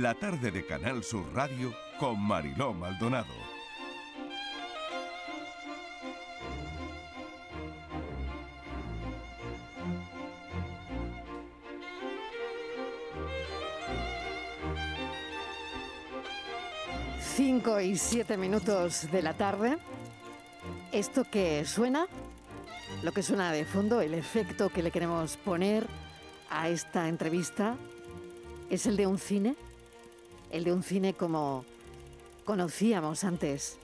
la tarde de Canal Sur Radio con Mariló Maldonado. Cinco y siete minutos de la tarde. Esto que suena, lo que suena de fondo, el efecto que le queremos poner a esta entrevista, es el de un cine, el de un cine como conocíamos antes.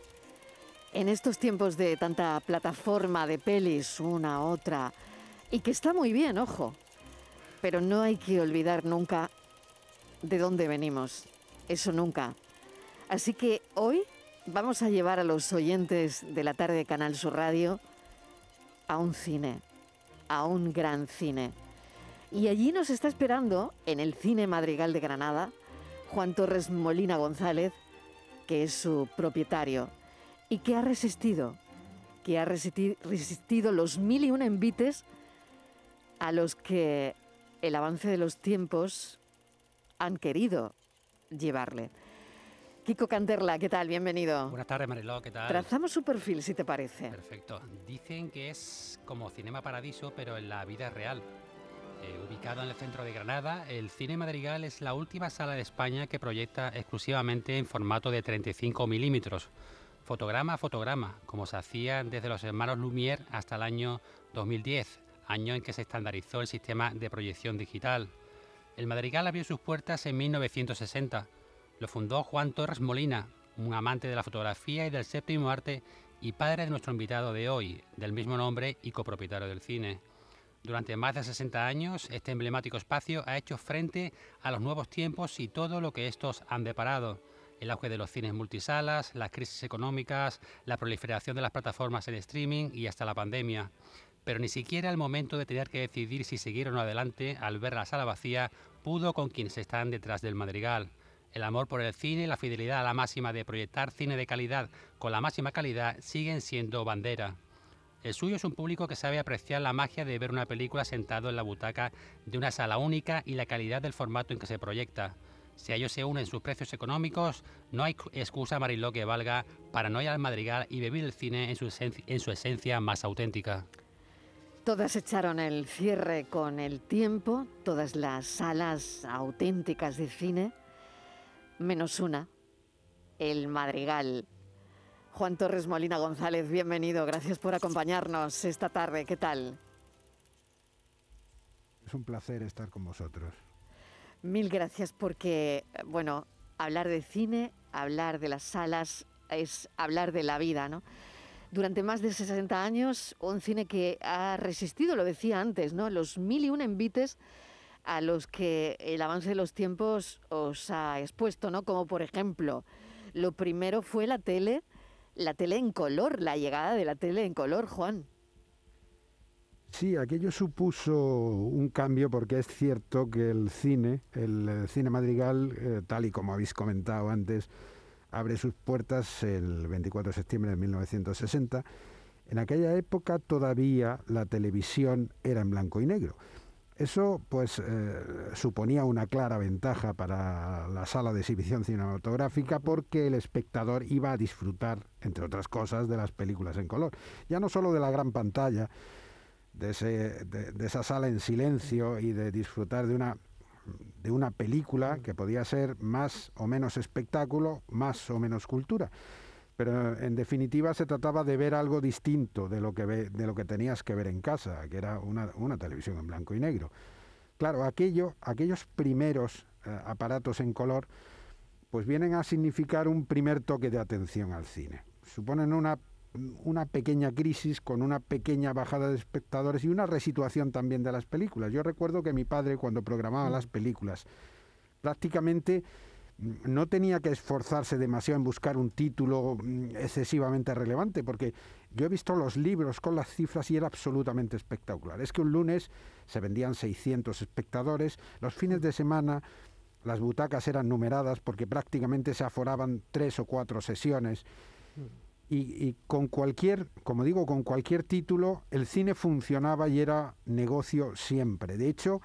En estos tiempos de tanta plataforma de pelis, una, otra, y que está muy bien, ojo, pero no hay que olvidar nunca de dónde venimos, eso nunca. Así que hoy vamos a llevar a los oyentes de la tarde de Canal Sur Radio a un cine, a un gran cine. Y allí nos está esperando, en el Cine Madrigal de Granada, Juan Torres Molina González, que es su propietario, y que ha resistido, que ha resistido los mil y un envites a los que el avance de los tiempos han querido llevarle. Kiko Canterla, ¿qué tal? Bienvenido. Buenas tardes, Mariló, ¿qué tal? Trazamos su perfil, si te parece. Perfecto. Dicen que es como Cinema Paradiso, pero en la vida real. Eh, ubicado en el centro de Granada, el Cine Madrigal es la última sala de España que proyecta exclusivamente en formato de 35 milímetros, fotograma a fotograma, como se hacía desde los hermanos Lumière hasta el año 2010, año en que se estandarizó el sistema de proyección digital. El Madrigal abrió sus puertas en 1960 lo fundó Juan Torres Molina, un amante de la fotografía y del séptimo arte y padre de nuestro invitado de hoy, del mismo nombre y copropietario del cine. Durante más de 60 años, este emblemático espacio ha hecho frente a los nuevos tiempos y todo lo que estos han deparado. El auge de los cines multisalas, las crisis económicas, la proliferación de las plataformas en streaming y hasta la pandemia. Pero ni siquiera el momento de tener que decidir si seguir o no adelante, al ver la sala vacía, pudo con quienes están detrás del madrigal. El amor por el cine y la fidelidad a la máxima de proyectar cine de calidad con la máxima calidad siguen siendo bandera. El suyo es un público que sabe apreciar la magia de ver una película sentado en la butaca de una sala única y la calidad del formato en que se proyecta. Si a ellos se unen sus precios económicos, no hay excusa Mariló que valga para no ir al madrigal y vivir el cine en su esencia más auténtica. Todas echaron el cierre con el tiempo, todas las salas auténticas de cine menos una, el Madrigal. Juan Torres Molina González, bienvenido, gracias por acompañarnos esta tarde, ¿qué tal? Es un placer estar con vosotros. Mil gracias porque, bueno, hablar de cine, hablar de las salas, es hablar de la vida, ¿no? Durante más de 60 años, un cine que ha resistido, lo decía antes, ¿no? Los mil y un envites a los que el avance de los tiempos os ha expuesto, ¿no? Como por ejemplo, lo primero fue la tele, la tele en color, la llegada de la tele en color, Juan. Sí, aquello supuso un cambio porque es cierto que el cine, el cine madrigal, eh, tal y como habéis comentado antes, abre sus puertas el 24 de septiembre de 1960. En aquella época todavía la televisión era en blanco y negro. Eso pues eh, suponía una clara ventaja para la sala de exhibición cinematográfica porque el espectador iba a disfrutar, entre otras cosas, de las películas en color. Ya no solo de la gran pantalla, de, esa sala en silencio y de disfrutar de una, de una película que podía ser más o menos espectáculo, más o menos cultura pero en definitiva se trataba de ver algo distinto de lo que, de lo que tenías que ver en casa, que era una, televisión en blanco y negro. Claro, aquello, aquellos primeros eh, aparatos en color, pues vienen a significar un primer toque de atención al cine. Suponen una, una pequeña crisis con una pequeña bajada de espectadores y una resituación también de las películas. Yo recuerdo que mi padre cuando programaba las películas, prácticamente no tenía que esforzarse demasiado en buscar un título mm, excesivamente relevante, porque yo he visto los libros con las cifras y era absolutamente espectacular. Es que un lunes se vendían 600 espectadores, los fines de semana las butacas eran numeradas porque prácticamente se aforaban tres o cuatro sesiones. Y, y, con cualquier, como digo, con cualquier título, el cine funcionaba y era negocio siempre. De hecho,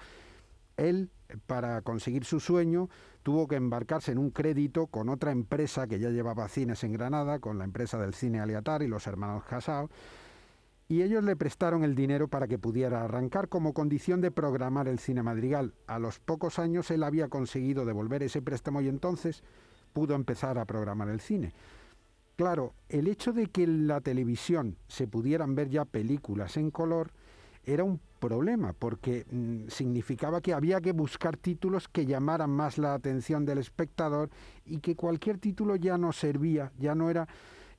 él, para conseguir su sueño, tuvo que embarcarse en un crédito con otra empresa que ya llevaba cines en Granada, con la empresa del cine Aliatar y los hermanos Casao, y ellos le prestaron el dinero para que pudiera arrancar como condición de programar el cine madrigal. A los pocos años él había conseguido devolver ese préstamo y entonces pudo empezar a programar el cine. Claro, el hecho de que en la televisión se pudieran ver ya películas en color era un problema, porque mm, significaba que había que buscar títulos que llamaran más la atención del espectador y que cualquier título ya no servía, ya no era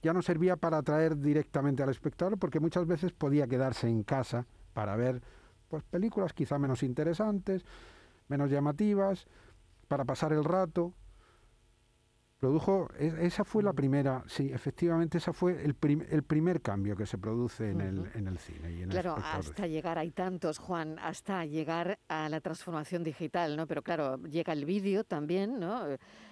ya no servía para atraer directamente al espectador porque muchas veces podía quedarse en casa para ver pues películas quizá menos interesantes, menos llamativas, para pasar el rato, produjo, esa fue la primera, sí, efectivamente, esa fue el, el primer cambio que se produce en, el, en el cine. Y en claro, hasta llegar, hay tantos, Juan, hasta llegar a la transformación digital, ¿no? Pero claro, llega el vídeo también, ¿no?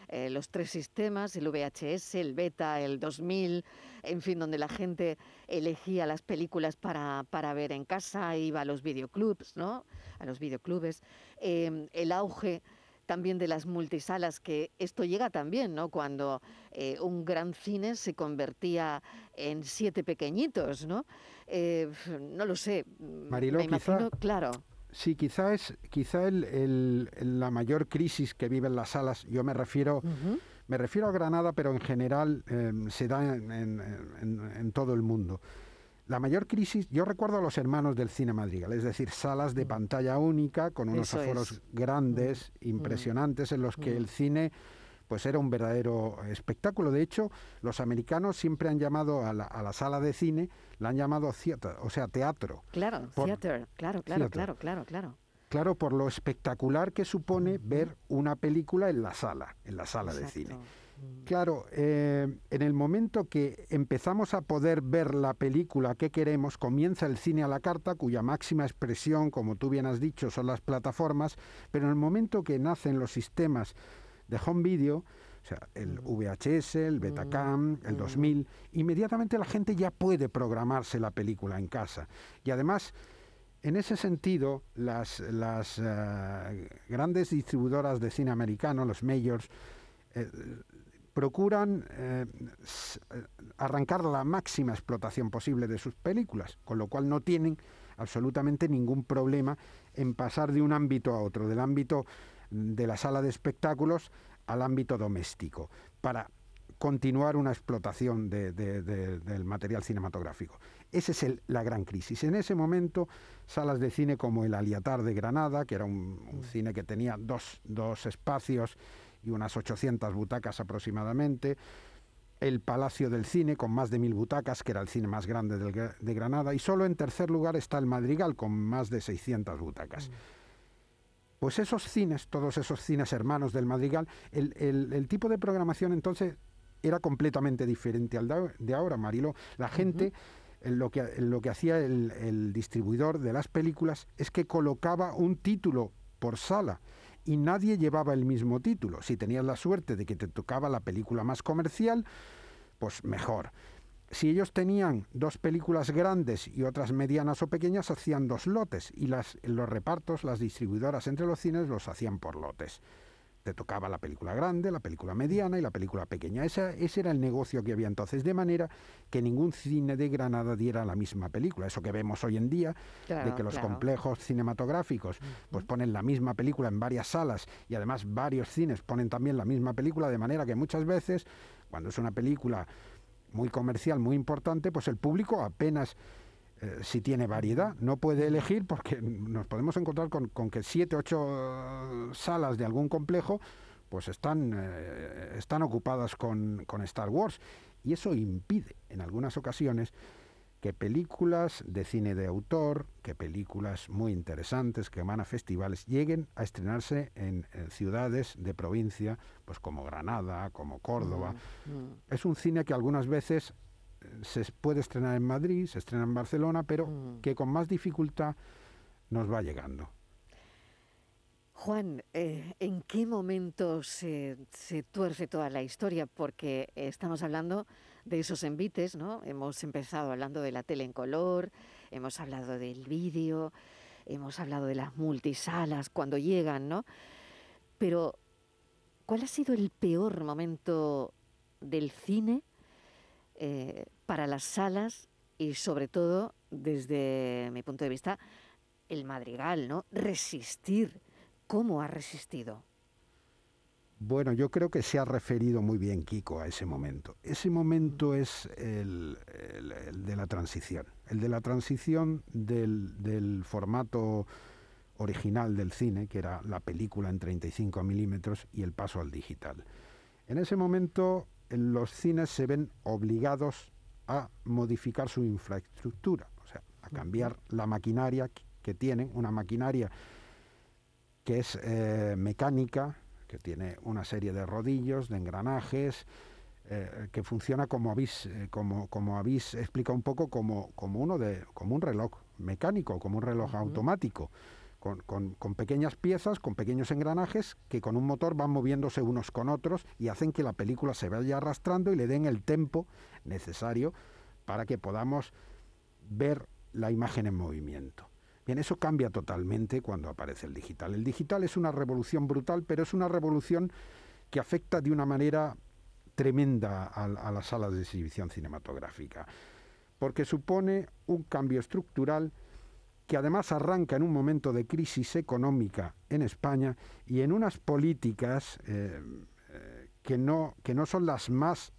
Eh, los tres sistemas, el VHS, el Beta, el 2000, en fin, donde la gente elegía las películas para, para ver en casa, iba a los videoclubs, ¿no? A los videoclubes. Eh, el auge también de las multisalas, que esto llega también, ¿no? Cuando eh, un gran cine se convertía en siete pequeñitos, ¿no? Eh, no lo sé. Marilo, me imagino, claro. Sí, quizá es quizá el, la mayor crisis que viven las salas. Yo me refiero, me refiero a Granada, pero en general em, se da en, en todo el mundo. La mayor crisis, yo recuerdo a los hermanos del cine madrigal, es decir, salas de mm. pantalla única con unos aforos grandes, mm. impresionantes, en los que mm. el cine pues era un verdadero espectáculo. De hecho, los americanos siempre han llamado a la, sala de cine, la han llamado theater, o sea, teatro. Claro, theater, claro, claro, claro, claro, claro. Claro, por lo espectacular que supone ver una película en la sala, en la sala de cine. Claro, eh, en el momento que empezamos a poder ver la película que queremos, comienza el cine a la carta, cuya máxima expresión, como tú bien has dicho, son las plataformas, pero en el momento que nacen los sistemas de home video, o sea, el VHS, el Betacam, el 2000, inmediatamente la gente ya puede programarse la película en casa. Y además, en ese sentido, las, las eh, grandes distribuidoras de cine americano, los majors, eh, procuran eh, eh, arrancar la máxima explotación posible de sus películas, con lo cual no tienen absolutamente ningún problema en pasar de un ámbito a otro, del ámbito de la sala de espectáculos al ámbito doméstico, para continuar una explotación del material cinematográfico. Esa es la gran crisis. En ese momento, salas de cine como el Aliatar de Granada, que era un, un cine que tenía dos, dos espacios, y unas 800 butacas aproximadamente. El Palacio del Cine, con más de mil butacas, que era el cine más grande de Granada. Y solo en tercer lugar está el Madrigal, con más de 600 butacas. Mm. Pues esos cines, todos esos cines hermanos del Madrigal, el, tipo de programación entonces era completamente diferente al de ahora, Marilo. La gente, lo, que, lo que hacía el, el, distribuidor de las películas es que colocaba un título por sala y nadie llevaba el mismo título. Si tenías la suerte de que te tocaba la película más comercial, pues mejor. Si ellos tenían dos películas grandes y otras medianas o pequeñas, hacían dos lotes y las, los repartos, las distribuidoras entre los cines los hacían por lotes te tocaba la película grande, la película mediana y la película pequeña. ese era el negocio que había entonces, de manera que ningún cine de Granada diera la misma película. Eso que vemos hoy en día, de que los complejos cinematográficos pues ponen la misma película en varias salas y además varios cines ponen también la misma película, de manera que muchas veces, cuando es una película muy comercial, muy importante, pues el público apenas eh, si tiene variedad. No puede elegir porque nos podemos encontrar con, que siete, ocho salas de algún complejo pues están, eh, están ocupadas con, con Star Wars. Y eso impide en algunas ocasiones que películas de cine de autor, que películas muy interesantes que van a festivales, lleguen a estrenarse en, ciudades de provincia, pues como Granada, como Córdoba. Mm, mm. Es un cine que algunas veces se puede estrenar en Madrid, se estrena en Barcelona, pero mm. que con más dificultad nos va llegando. Juan, eh, ¿en qué momento se, tuerce toda la historia? Porque estamos hablando de esos envites, ¿no? Hemos empezado hablando de la tele en color, hemos hablado del vídeo, hemos hablado de las multisalas cuando llegan, ¿no? Pero, ¿cuál ha sido el peor momento del cine eh, para las salas y sobre todo, desde mi punto de vista, el madrigal, ¿no? Resistir. ¿Cómo ha resistido? Bueno, yo creo que se ha referido muy bien Kiko a ese momento. Ese momento es el, de la transición, el de la transición del, formato original del cine, que era la película en 35 milímetros, y el paso al digital. En ese momento los cines se ven obligados a modificar su infraestructura, o sea, a cambiar la maquinaria que tienen, una maquinaria que es eh, mecánica, que tiene una serie de rodillos, de engranajes, eh, que funciona como habéis, eh, como, como habéis explicado un poco como, como, uno de, como un reloj mecánico, como un reloj automático. Con, pequeñas piezas, con pequeños engranajes que con un motor van moviéndose unos con otros y hacen que la película se vaya arrastrando y le den el tempo necesario para que podamos ver la imagen en movimiento. Bien, eso cambia totalmente cuando aparece el digital. El digital es una revolución brutal, pero es una revolución que afecta de una manera tremenda a, las salas de exhibición cinematográfica, porque supone un cambio estructural que además arranca en un momento de crisis económica en España y en unas políticas eh, eh, que, no, que no son las más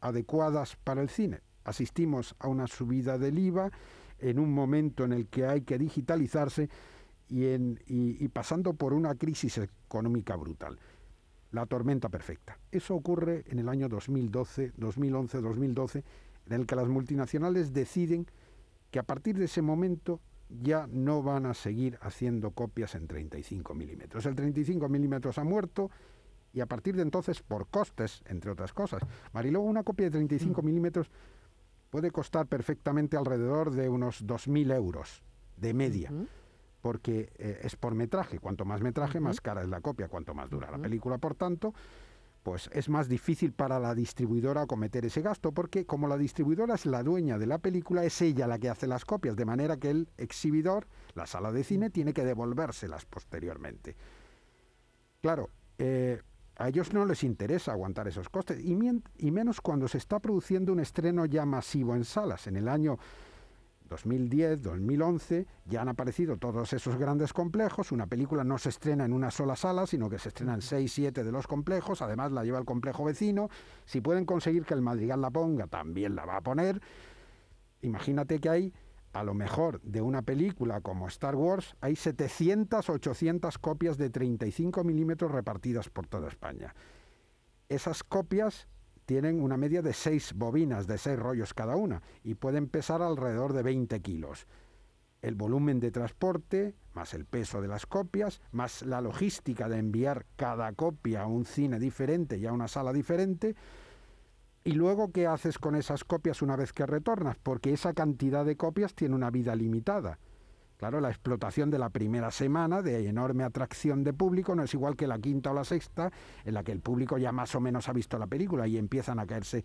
adecuadas para el cine. Asistimos a una subida del IVA, en un momento en el que hay que digitalizarse y, en, y, pasando por una crisis económica brutal. La tormenta perfecta. Eso ocurre en el año 2012, 2011, 2012, en el que las multinacionales deciden que a partir de ese momento ya no van a seguir haciendo copias en 35 milímetros. El 35 milímetros ha muerto y a partir de entonces, por costes, entre otras cosas. Mariló, una copia de 35 mm. milímetros puede costar perfectamente alrededor de unos 2.000 euros de media. Porque eh, es por metraje. Cuanto más metraje, más cara es la copia. Cuanto más dura la película, por tanto, pues es más difícil para la distribuidora cometer ese gasto, porque como la distribuidora es la dueña de la película, es ella la que hace las copias, de manera que el exhibidor, la sala de cine, tiene que devolvérselas posteriormente. Claro, eh, a ellos no les interesa aguantar esos costes, y, menos cuando se está produciendo un estreno ya masivo en salas. En el año 2010, 2011, ya han aparecido todos esos grandes complejos. Una película no se estrena en una sola sala, sino que se estrena en 6, 7 de los complejos. Además, la lleva el complejo vecino. Si pueden conseguir que el Madrigal la ponga, también la va a poner. Imagínate que hay a lo mejor de una película como Star Wars hay 700, 800 copias de 35 milímetros repartidas por toda España. Esas copias tienen una media de 6 bobinas, de 6 rollos cada una, y pueden pesar alrededor de 20 kilos. El volumen de transporte, más el peso de las copias, más la logística de enviar cada copia a un cine diferente y a una sala diferente, y luego, ¿qué haces con esas copias una vez que retornas? Porque esa cantidad de copias tiene una vida limitada. Claro, la explotación de la primera semana de enorme atracción de público no es igual que la quinta o la sexta, en la que el público ya más o menos ha visto la película y empiezan a caerse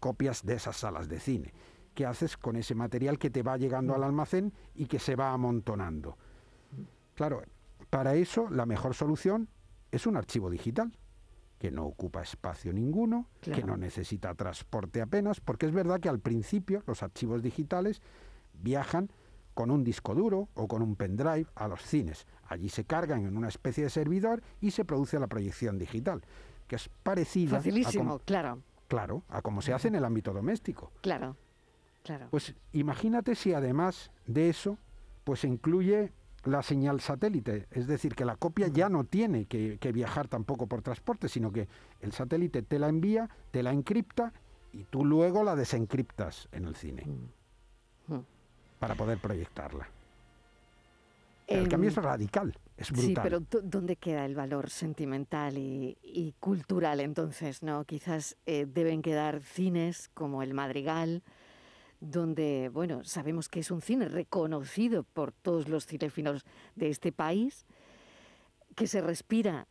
copias de esas salas de cine. ¿Qué haces con ese material que te va llegando al almacén y que se va amontonando? Claro, para eso la mejor solución es un archivo digital que no ocupa espacio ninguno, que no necesita transporte apenas, porque es verdad que al principio los archivos digitales viajan con un disco duro o con un pendrive a los cines. Allí se cargan en una especie de servidor y se produce la proyección digital, que es parecida Facilísimo, claro. Claro, a como se hace en el ámbito doméstico. Claro, claro. Pues imagínate si además de eso, pues incluye la señal satélite, es decir, que la copia ya no tiene que, viajar tampoco por transporte, sino que el satélite te la envía, te la encripta y tú luego la desencriptas en el cine mm. Para poder proyectarla. El cambio es radical, es brutal. Sí, pero ¿dónde queda el valor sentimental y, cultural entonces? no Quizás eh, deben quedar cines como el Madrigal, donde, bueno, sabemos que es un cine reconocido por todos los cinefilos de este país, que se respira,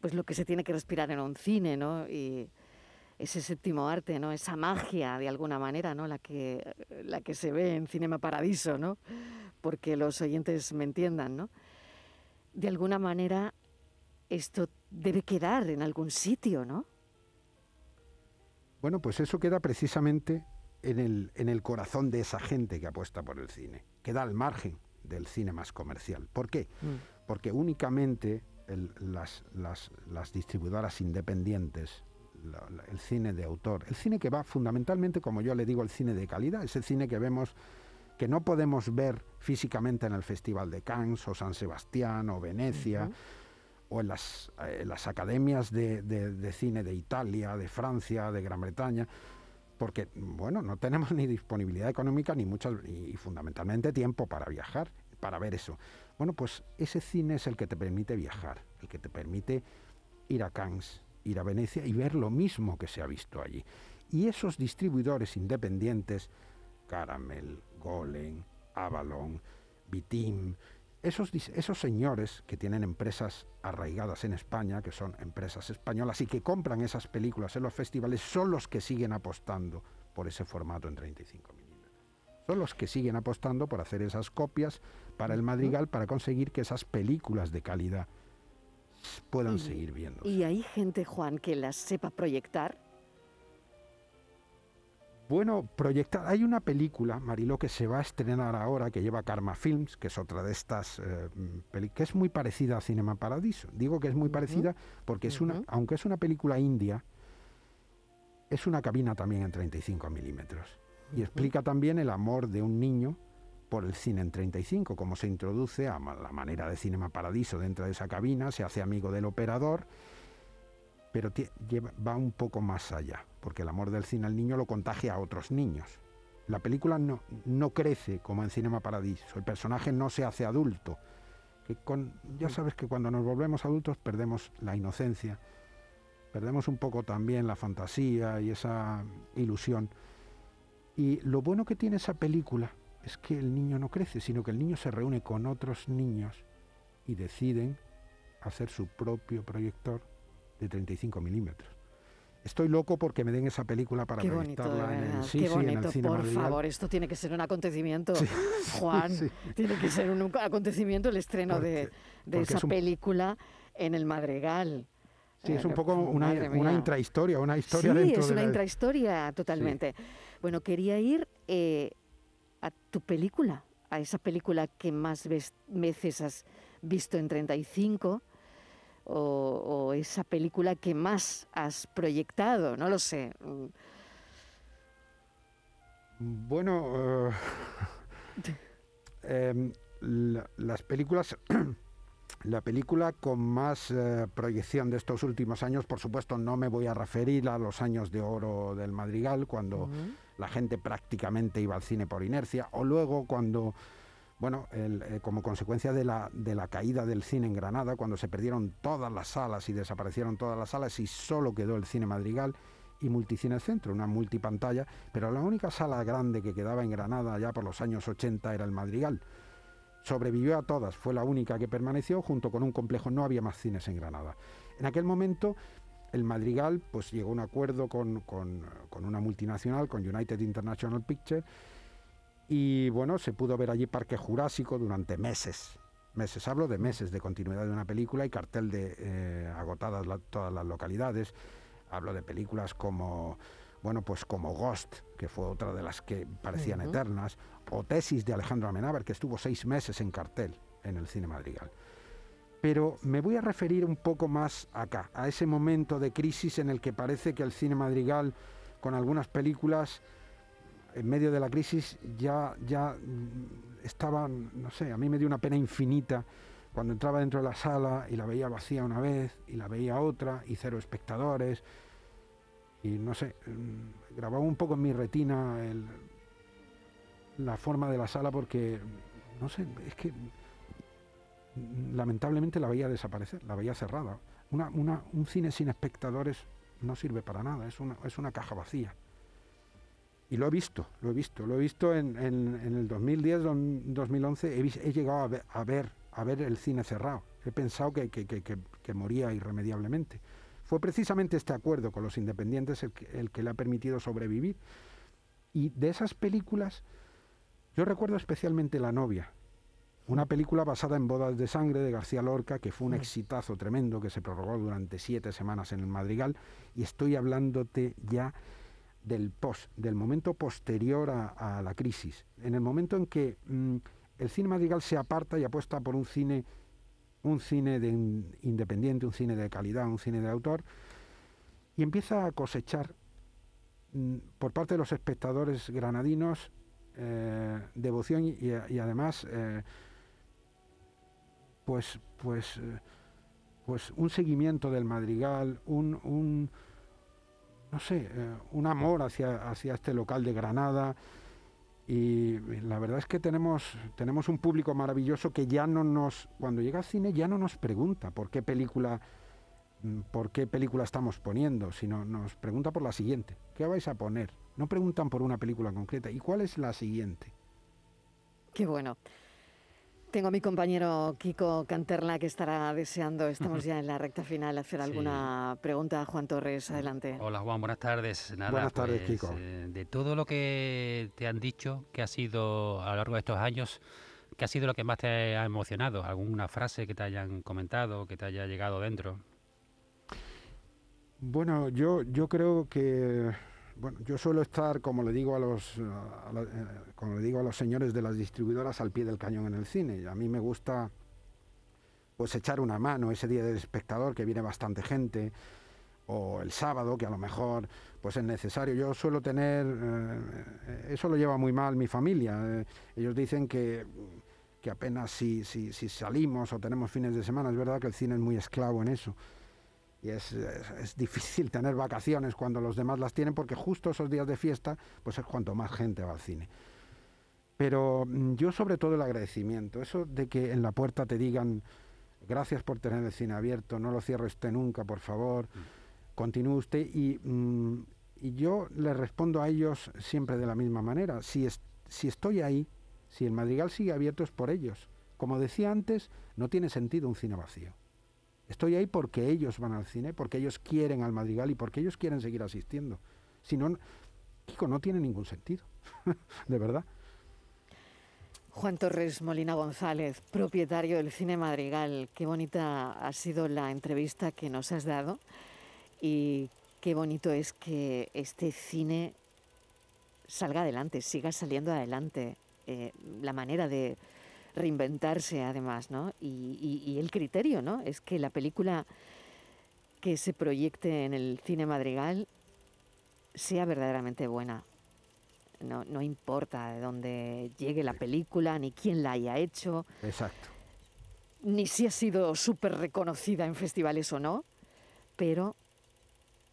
pues lo que se tiene que respirar en un cine, ¿no? Y, ese séptimo arte, ¿no? Esa magia de alguna manera, ¿no? La que, la que se ve en Cinema Paradiso, ¿no? Porque los oyentes me entiendan, ¿no? De alguna manera esto debe quedar en algún sitio, ¿no? Bueno, pues eso queda precisamente en el, en el corazón de esa gente que apuesta por el cine. Queda al margen del cine más comercial. ¿Por qué? Mm. Porque únicamente las, las, las, distribuidoras independientes, el cine de autor, el cine que va fundamentalmente, como yo le digo, el cine de calidad, ese cine que vemos que no podemos ver físicamente en el Festival de Cannes o San Sebastián o Venecia. o en las, las academias de, de, cine de Italia, de Francia, de Gran Bretaña, porque, bueno, no tenemos ni disponibilidad económica ni muchas, y fundamentalmente tiempo para viajar, para ver eso. Bueno, pues ese cine es el que te permite viajar, el que te permite ir a Cannes, ir a Venecia y ver lo mismo que se ha visto allí. Y esos distribuidores independientes, Caramel, Golem, Avalon, Bitim, esos, esos señores que tienen empresas arraigadas en España, que son empresas españolas y que compran esas películas en los festivales, son los que siguen apostando por ese formato en 35 milímetros. Son los que siguen apostando por hacer esas copias para el Madrigal para conseguir que esas películas de calidad puedan seguir viendo. ¿Y hay gente, Juan, que las sepa proyectar? Bueno, proyectar. Hay una película, Mariló, que se va a estrenar ahora, que lleva Karma Films, que es otra de estas eh, películas, que es muy parecida a Cinema Paradiso. Digo que es muy parecida porque es una, aunque es una película india, es una cabina también en 35 milímetros. Y explica también el amor de un niño por el cine en 35, como se introduce a la manera de Cinema Paradiso dentro de esa cabina, se hace amigo del operador, pero va un poco más allá porque el amor del cine al niño lo contagia a otros niños. La película no, no crece como en Cinema Paradiso, el personaje no se hace adulto. Que con, ya sabes que cuando nos volvemos adultos perdemos la inocencia, perdemos un poco también la fantasía y esa ilusión. Y lo bueno que tiene esa película es que el niño no crece, sino que el niño se reúne con otros niños y deciden hacer su propio proyector de 35 milímetros. Estoy loco porque me den esa película para proyectarla en el, sí, Qué bonito, por favor, esto tiene que ser un acontecimiento, Juan, tiene que ser un acontecimiento el estreno de, esa película en el Madrigal. Sí, es un poco una, una, intrahistoria, una historia sí, es una intrahistoria totalmente. Bueno, quería ir eh, a tu película, a esa película que más veces has visto en 35, o, esa película que más has proyectado, no lo sé. Bueno, eh, em, las películas, la película con más eh, proyección de estos últimos años, por supuesto, no me voy a referir a los años de oro del Madrigal, cuando la gente prácticamente iba al cine por inercia, o luego cuando bueno, eh, como consecuencia de la, de la caída del cine en Granada, cuando se perdieron todas las salas y desaparecieron todas las salas y solo quedó el cine Madrigal y Multicine Centro, una multipantalla, pero la única sala grande que quedaba en Granada ya por los años 80 era el Madrigal. Sobrevivió a todas, fue la única que permaneció junto con un complejo, no había más cines en Granada. En aquel momento el Madrigal pues llegó a un acuerdo con, con, con una multinacional, con United International Pictures, y bueno, se pudo ver allí Parque Jurásico durante meses. Meses, hablo de meses de continuidad de una película y cartel de eh, agotadas todas las localidades. Hablo de películas como, bueno, pues como Ghost, que fue otra de las que parecían eternas, o Tesis de Alejandro Amenábar, que estuvo seis meses en cartel en el cine Madrigal. Pero me voy a referir un poco más acá, a ese momento de crisis en el que parece que el cine Madrigal, con algunas películas, en medio de la crisis ya, ya mm, estaba, no sé, a mí me dio una pena infinita cuando entraba dentro de la sala y la veía vacía una vez y la veía otra y cero espectadores. Y no sé, mm, grababa un poco en mi retina la forma de la sala porque, no sé, es que lamentablemente la veía desaparecer, la veía cerrada. Un cine sin espectadores no sirve para nada, es una, caja vacía. Y lo he visto, lo he visto, lo he visto en, el 2010, 2011, he, llegado a ver, el cine cerrado. He pensado que, que, moría irremediablemente. fue precisamente este acuerdo con los independientes el que, el que le ha permitido sobrevivir. Y de esas películas, yo recuerdo especialmente La novia, una película basada en Bodas de Sangre de García Lorca, que fue un mm. exitazo tremendo que se prorrogó durante siete semanas en el Madrigal, y estoy hablándote ya del post, del momento posterior a, la crisis, en el momento en que mm, el cine madrigal se aparta y apuesta por un cine, un cine de independiente, un cine de calidad, un cine de autor, y empieza a cosechar mm, por parte de los espectadores granadinos eh, devoción y, además eh, pues, pues, eh, pues un seguimiento del madrigal, un, un no sé, eh, un amor hacia, hacia este local de Granada. Y la verdad es que tenemos, tenemos un público maravilloso que ya no nos, cuando llega al cine, ya no nos pregunta por qué película, mm, por qué película estamos poniendo, sino nos pregunta por la siguiente. ¿Qué vais a poner? No preguntan por una película concreta. ¿Y cuál es la siguiente? Qué bueno. Tengo a mi compañero Kiko Canterla que estará deseando, estamos ya en la recta final, hacer alguna pregunta. Juan Torres, adelante. Hola Juan, buenas tardes. buenas tardes, pues, Kiko. Eh, de todo lo que te han dicho, que ha sido a lo largo de estos años, ¿qué ha sido lo que más te ha emocionado? ¿Alguna frase que te hayan comentado, que te haya llegado dentro? Bueno, yo, yo creo que bueno, yo suelo estar, como le digo a los, eh, como le digo a los señores de las distribuidoras, al pie del cañón en el cine. A mí me gusta, pues, echar una mano ese día del espectador que viene bastante gente, o el sábado que a lo mejor, pues, es necesario. Yo suelo tener, eh, eso lo lleva muy mal mi familia. Eh, ellos dicen que que apenas si, si, si salimos o tenemos fines de semana, es verdad que el cine es muy esclavo en eso y es, difícil tener vacaciones cuando los demás las tienen porque justo esos días de fiesta pues es cuanto más gente va al cine. Pero mm, yo sobre todo el agradecimiento, eso de que en la puerta te digan gracias por tener el cine abierto, no lo cierre usted nunca, por favor, mm. continúe usted y, mm, y, yo le respondo a ellos siempre de la misma manera, si, si estoy ahí, si el Madrigal sigue abierto es por ellos. Como decía antes, no tiene sentido un cine vacío. Estoy ahí porque ellos van al cine, porque ellos quieren al Madrigal y porque ellos quieren seguir asistiendo. Si no, Kiko, no tiene ningún sentido, de verdad. Juan Torres Molina González, propietario del Cine Madrigal. Qué bonita ha sido la entrevista que nos has dado y qué bonito es que este cine salga adelante, siga saliendo adelante. Eh, la manera de, reinventarse además, ¿no? Y, el criterio, ¿no? Es que la película que se proyecte en el cine madrigal sea verdaderamente buena. No, no importa de dónde llegue la película, ni quién la haya hecho. Exacto. Ni si ha sido súper reconocida en festivales o no, pero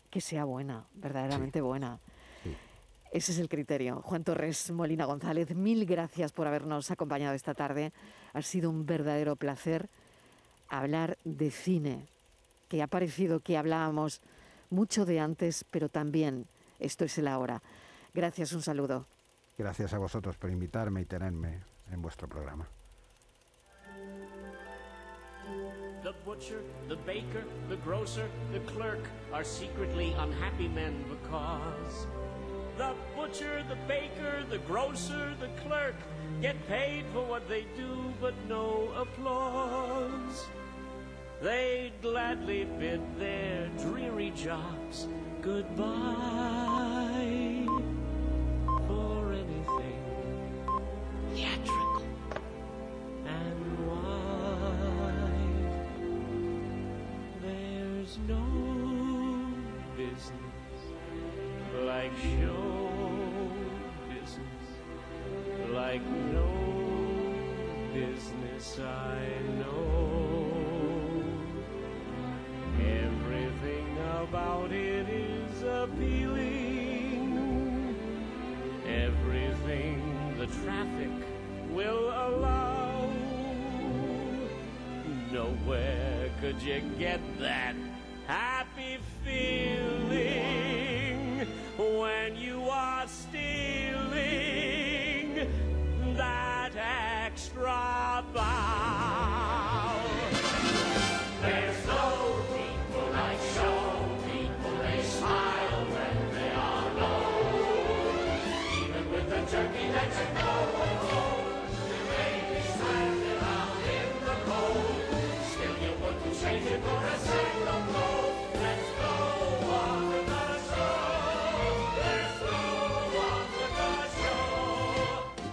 que sea buena, verdaderamente buena. Ese es el criterio. Juan Torres Molina González, mil gracias por habernos acompañado esta tarde. Ha sido un verdadero placer hablar de cine, que ha parecido que hablábamos mucho de antes, pero también esto es el ahora. Gracias, un saludo. Gracias a vosotros por invitarme y tenerme en vuestro programa. The butcher, the baker, the grocer, the clerk are secretly unhappy men because The butcher, the baker, the grocer, the clerk get paid for what they do, but no applause. They'd gladly bid their dreary jobs goodbye Nowhere could you get that happy feeling when you are stealing